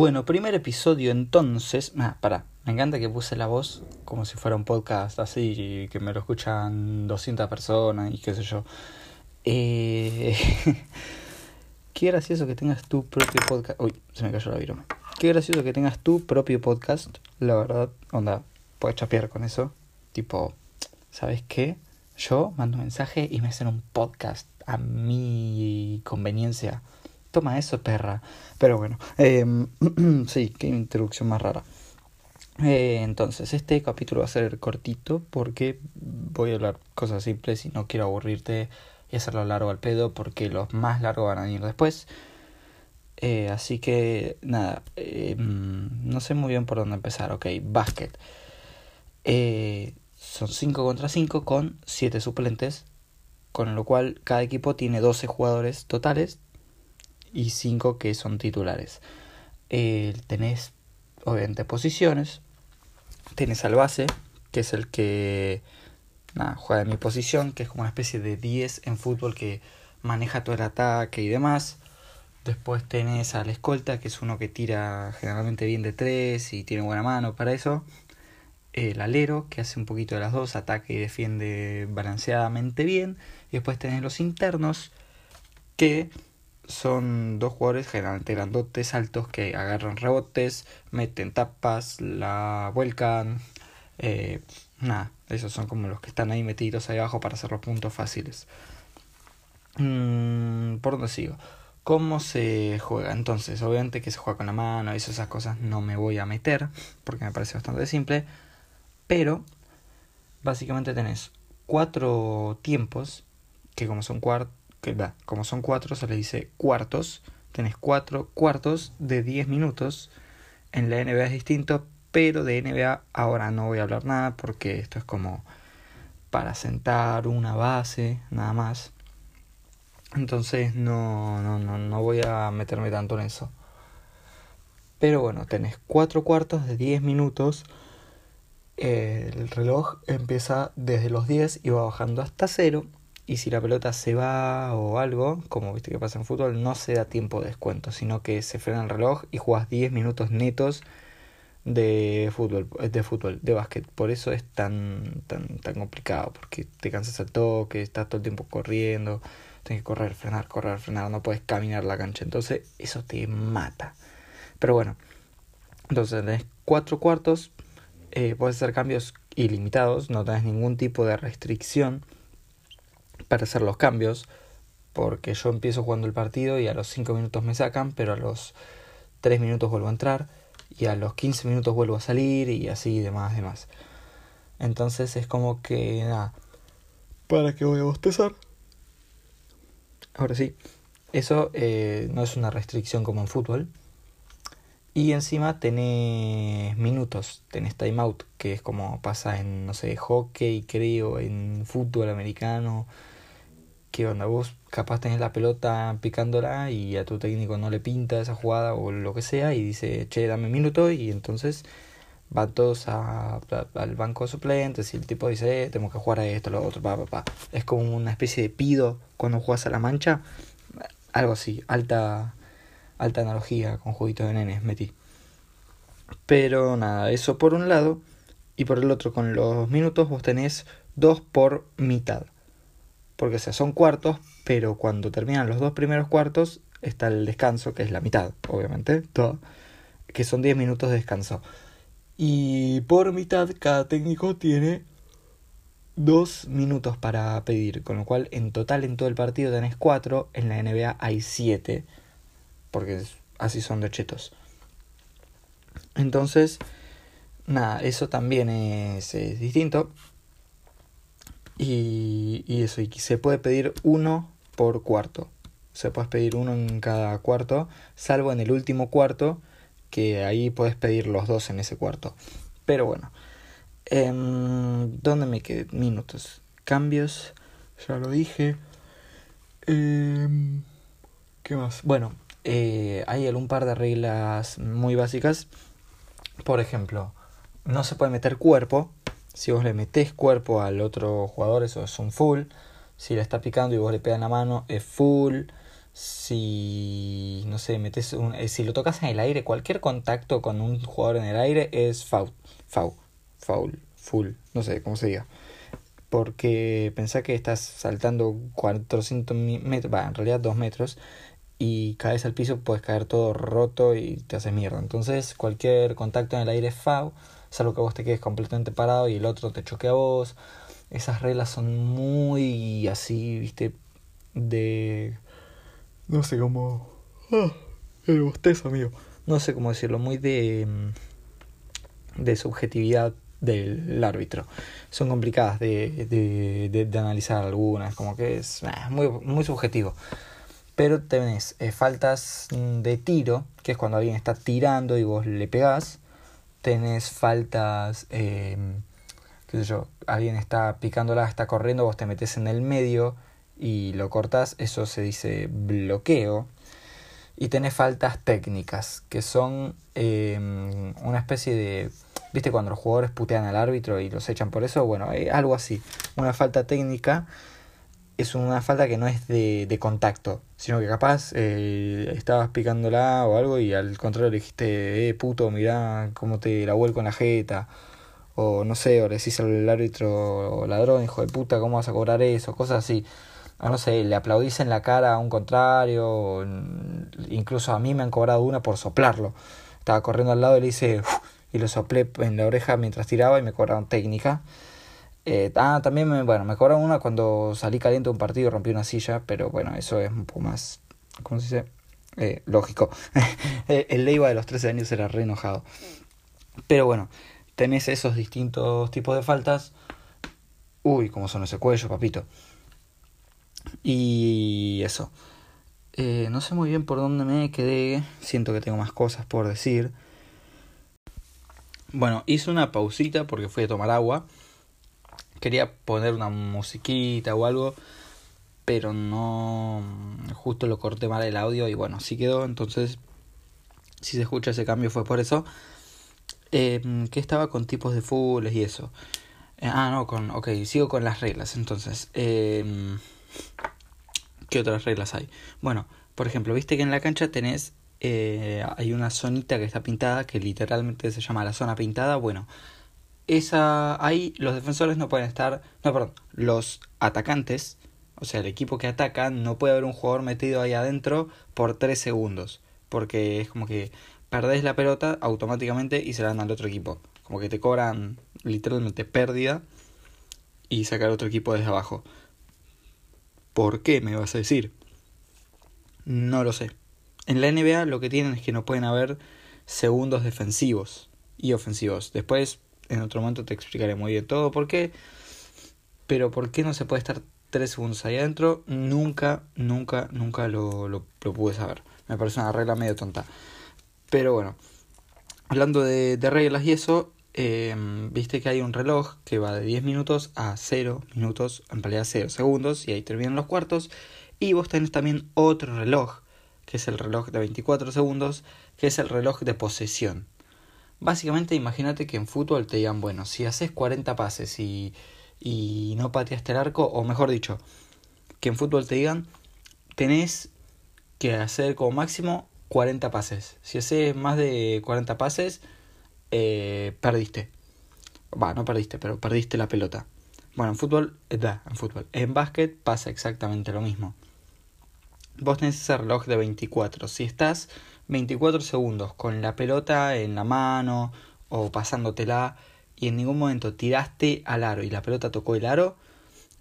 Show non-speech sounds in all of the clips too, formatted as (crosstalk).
Bueno, primer episodio entonces. Ah, pará, me encanta que puse la voz como si fuera un podcast así, que me lo escuchan 200 personas y qué sé yo. Eh... (laughs) qué gracioso que tengas tu propio podcast. Uy, se me cayó la viroma. Qué gracioso que tengas tu propio podcast. La verdad, onda, puedes chapear con eso. Tipo, ¿sabes qué? Yo mando un mensaje y me hacen un podcast a mi conveniencia. Toma eso, perra. Pero bueno, eh, (clears throat) sí, qué introducción más rara. Eh, entonces, este capítulo va a ser cortito porque voy a hablar cosas simples y no quiero aburrirte y hacerlo largo al pedo porque los más largos van a venir después. Eh, así que, nada, eh, no sé muy bien por dónde empezar. Ok, básquet. Eh, son 5 contra 5 con 7 suplentes, con lo cual cada equipo tiene 12 jugadores totales y 5 que son titulares. Eh, tenés, obviamente, posiciones. Tenés al base, que es el que juega en mi posición, que es como una especie de 10 en fútbol que maneja todo el ataque y demás. Después tenés al escolta, que es uno que tira generalmente bien de 3 y tiene buena mano para eso. El alero, que hace un poquito de las dos, ataca y defiende balanceadamente bien. Y después tenés los internos, que son dos jugadores generalmente grandotes, altos, que agarran rebotes, meten tapas, la vuelcan. Eh, nada, esos son como los que están ahí metidos ahí abajo para hacer los puntos fáciles. Mm, ¿Por dónde sigo? ¿Cómo se juega? Entonces, obviamente que se juega con la mano y esas cosas no me voy a meter porque me parece bastante simple. Pero, básicamente tenés cuatro tiempos que como son cuartos que da, como son cuatro, se le dice cuartos. Tenés cuatro cuartos de 10 minutos. En la NBA es distinto, pero de NBA ahora no voy a hablar nada porque esto es como para sentar una base, nada más. Entonces no, no, no, no voy a meterme tanto en eso. Pero bueno, tenés cuatro cuartos de 10 minutos. El reloj empieza desde los 10 y va bajando hasta cero y si la pelota se va o algo, como viste que pasa en fútbol, no se da tiempo de descuento, sino que se frena el reloj y juegas 10 minutos netos de fútbol, de fútbol, de básquet. Por eso es tan, tan, tan complicado, porque te cansas al toque, estás todo el tiempo corriendo, tienes que correr, frenar, correr, frenar, no puedes caminar la cancha. Entonces, eso te mata. Pero bueno, entonces tenés cuatro cuartos, eh, puedes hacer cambios ilimitados, no tenés ningún tipo de restricción para hacer los cambios, porque yo empiezo jugando el partido y a los 5 minutos me sacan, pero a los 3 minutos vuelvo a entrar y a los 15 minutos vuelvo a salir y así demás, demás. Entonces es como que nada. ¿Para qué voy a bostezar? Ahora sí, eso eh, no es una restricción como en fútbol. Y encima tenés minutos, tenés timeout, que es como pasa en, no sé, hockey, creo, en fútbol americano, ¿qué onda? Vos capaz tenés la pelota picándola y a tu técnico no le pinta esa jugada o lo que sea y dice, che, dame un minuto y entonces van todos a, al banco de suplentes y el tipo dice, eh, tenemos que jugar a esto, lo otro, pa, pa, pa. Es como una especie de pido cuando juegas a la mancha, algo así, alta, alta analogía con juguitos de nenes metí. Pero nada, eso por un lado y por el otro con los minutos vos tenés dos por mitad porque sea, son cuartos, pero cuando terminan los dos primeros cuartos está el descanso, que es la mitad, obviamente, que son 10 minutos de descanso. Y por mitad cada técnico tiene dos minutos para pedir, con lo cual en total en todo el partido tenés cuatro, en la NBA hay siete, porque así son de chetos. Entonces, nada, eso también es, es distinto. Y, eso, y se puede pedir uno por cuarto. Se puede pedir uno en cada cuarto, salvo en el último cuarto, que ahí puedes pedir los dos en ese cuarto. Pero bueno, eh, ¿dónde me quedé? Minutos. Cambios, ya lo dije. Eh, ¿Qué más? Bueno, eh, hay algún par de reglas muy básicas. Por ejemplo, no se puede meter cuerpo si vos le metés cuerpo al otro jugador, eso es un full. Si le está picando y vos le pegas la mano, es full. si, no sé, metes un, eh, si lo tocas en el aire, cualquier contacto con un jugador en el aire es foul, foul, foul, full, no sé cómo se diga. Porque pensá que estás saltando 400 metros, va, en realidad 2 metros, y caes al piso, puedes caer todo roto y te haces mierda. Entonces, cualquier contacto en el aire es foul, salvo que vos te quedes completamente parado y el otro te choque a vos. Esas reglas son muy así, viste, de no sé cómo. Ah, el bostezo, amigo. No sé cómo decirlo, muy de. Mm, de subjetividad del árbitro. Son complicadas de, de, de, analizar algunas, como que es muy, muy subjetivo. Pero tenés eh, faltas mm, de tiro, que es cuando alguien está tirando y vos le pegás. Tenés faltas, eh, sé yo, alguien está picándola, está corriendo, vos te metes en el medio y lo cortas, eso se dice bloqueo. Y tenés faltas técnicas, que son em, una especie de... ¿Viste cuando los jugadores putean al árbitro y los echan por eso? Bueno, eh, algo así. Una falta técnica es una falta que no es de, de contacto, sino que capaz eh, estabas picándola o algo y al contrario le dijiste, eh, puto, mirá cómo te la vuelco en la jeta. O no sé, o le decís al árbitro, ladrón, hijo de puta, ¿cómo vas a cobrar eso? Cosas así no sé, le aplaudís en la cara a un contrario, incluso a mí me han cobrado una por soplarlo. Estaba corriendo al lado y le hice y lo soplé en la oreja mientras tiraba y me cobraron técnica. Eh, ah, también me, bueno, me cobraron una cuando salí caliente de un partido y rompí una silla, pero bueno, eso es un poco más, ¿cómo se dice? Eh, lógico. (laughs) el Leiva de los 13 años era re enojado. Pero bueno, tenés esos distintos tipos de faltas. Uy, cómo son ese cuello, papito. Y eso. Eh, no sé muy bien por dónde me quedé. Siento que tengo más cosas por decir. Bueno, hice una pausita porque fui a tomar agua. Quería poner una musiquita o algo. Pero no. Justo lo corté mal el audio y bueno, así quedó. Entonces, si se escucha ese cambio fue por eso. Eh, que estaba con tipos de fulls y eso. Eh, ah, no, con. Ok, sigo con las reglas. Entonces, eh, ¿Qué otras reglas hay? Bueno, por ejemplo, viste que en la cancha tenés, eh, hay una zonita que está pintada, que literalmente se llama la zona pintada. Bueno, esa, ahí los defensores no pueden estar, no, perdón, los atacantes, o sea, el equipo que ataca, no puede haber un jugador metido ahí adentro por 3 segundos, porque es como que perdés la pelota automáticamente y se la dan al otro equipo. Como que te cobran literalmente pérdida y sacar otro equipo desde abajo. ¿Por qué me vas a decir? No lo sé. En la NBA lo que tienen es que no pueden haber segundos defensivos y ofensivos. Después, en otro momento, te explicaré muy bien todo por qué. Pero por qué no se puede estar tres segundos ahí adentro, nunca, nunca, nunca lo, lo, pude saber. Me parece una regla medio tonta. Pero bueno, hablando de, reglas y eso, Em, viste que hay un reloj que va de 10 minutos a 0 minutos, en realidad 0 segundos, y ahí terminan los cuartos. Y vos tenés también otro reloj, que es el reloj de 24 segundos, que es el reloj de posesión. Básicamente, imagínate que en fútbol te digan, bueno, si haces 40 pases y, y no pateaste el arco, o mejor dicho, que en fútbol te digan, tenés que hacer como máximo 40 pases. Si haces más de 40 pases, eh, perdiste. Va, no perdiste, pero perdiste la pelota. Bueno, en fútbol, eh, da, en fútbol. En básquet pasa exactamente lo mismo. Vos tenés ese reloj de 24. Si estás 24 segundos con la pelota en la mano o pasándotela y en ningún momento tiraste al aro y la pelota tocó el aro,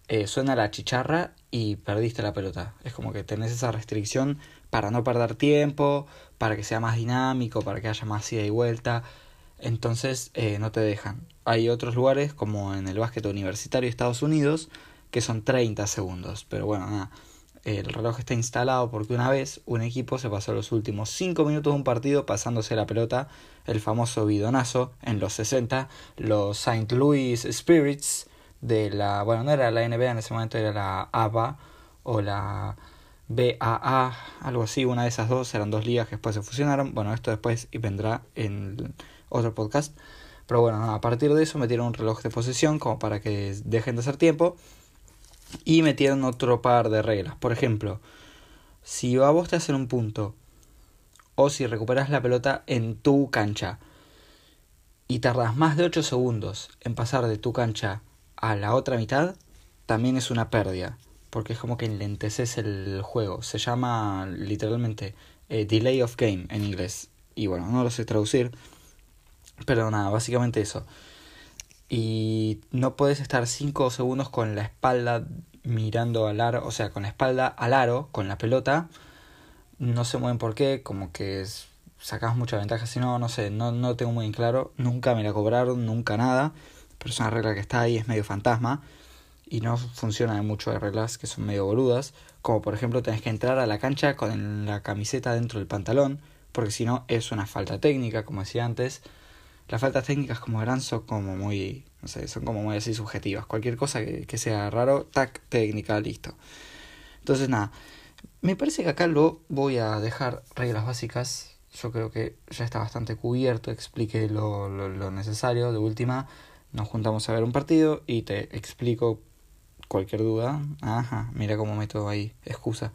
eh, suena la chicharra y perdiste la pelota. Es como que tenés esa restricción para no perder tiempo, para que sea más dinámico, para que haya más ida y vuelta entonces eh, no te dejan. Hay otros lugares como en el básquet universitario de Estados Unidos que son 30 segundos, pero bueno, nada. El reloj está instalado porque una vez un equipo se pasó los últimos 5 minutos de un partido pasándose la pelota, el famoso bidonazo en los 60, los St. Louis Spirits de la, bueno, no era la NBA en ese momento, era la ABA o la BAA, algo así, una de esas dos, eran dos ligas que después se fusionaron. Bueno, esto después vendrá en otro podcast. Pero bueno, a partir de eso metieron un reloj de posesión como para que dejen de hacer tiempo. Y metieron otro par de reglas. Por ejemplo, si a vos te hacen un punto o si recuperas la pelota en tu cancha y tardas más de 8 segundos en pasar de tu cancha a la otra mitad, también es una pérdida, porque es como que enlenteces el juego. Se llama literalmente eh, delay of game en inglés. Y bueno, no lo sé traducir, pero nada, básicamente eso. Y no puedes estar 5 segundos con la espalda mirando al aro, o sea, con la espalda al aro, con la pelota. No sé muy bien por qué, como que sacas mucha ventaja, si no, no sé, no, no tengo muy bien claro. Nunca me la cobraron, nunca nada. Pero es una regla que está ahí, es medio fantasma. Y no funciona de mucho de reglas que son medio boludas. Como por ejemplo, tenés que entrar a la cancha con la camiseta dentro del pantalón. Porque si no, es una falta técnica, como decía antes las faltas técnicas como verán son como muy, no sé, son como muy así subjetivas. Cualquier cosa que, sea raro, tac, técnica, listo. Entonces nada, me parece que acá lo voy a dejar reglas básicas. Yo creo que ya está bastante cubierto, expliqué lo, lo, lo necesario. De última, nos juntamos a ver un partido y te explico cualquier duda. Ajá, mira cómo meto ahí excusa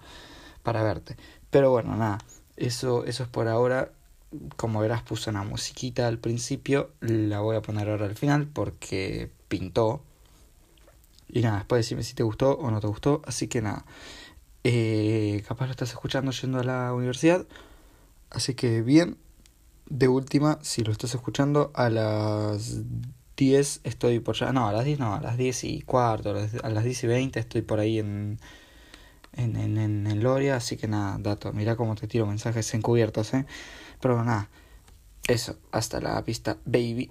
para verte. Pero bueno, nada, eso, eso es por ahora como verás puse una musiquita al principio, la voy a poner ahora al final porque pintó. Y nada, después decime si te gustó o no te gustó. Así que nada, eh, capaz lo estás escuchando yendo a la universidad. Así que bien, de última, si lo estás escuchando a las 10 estoy por allá. No, a las 10 no, a las 10 y cuarto, a las 10 y 20 estoy por ahí en, en, en, en Loria. Así que nada, dato, mira cómo te tiro mensajes encubiertos, eh. Pero nada, eso, hasta la pista, baby.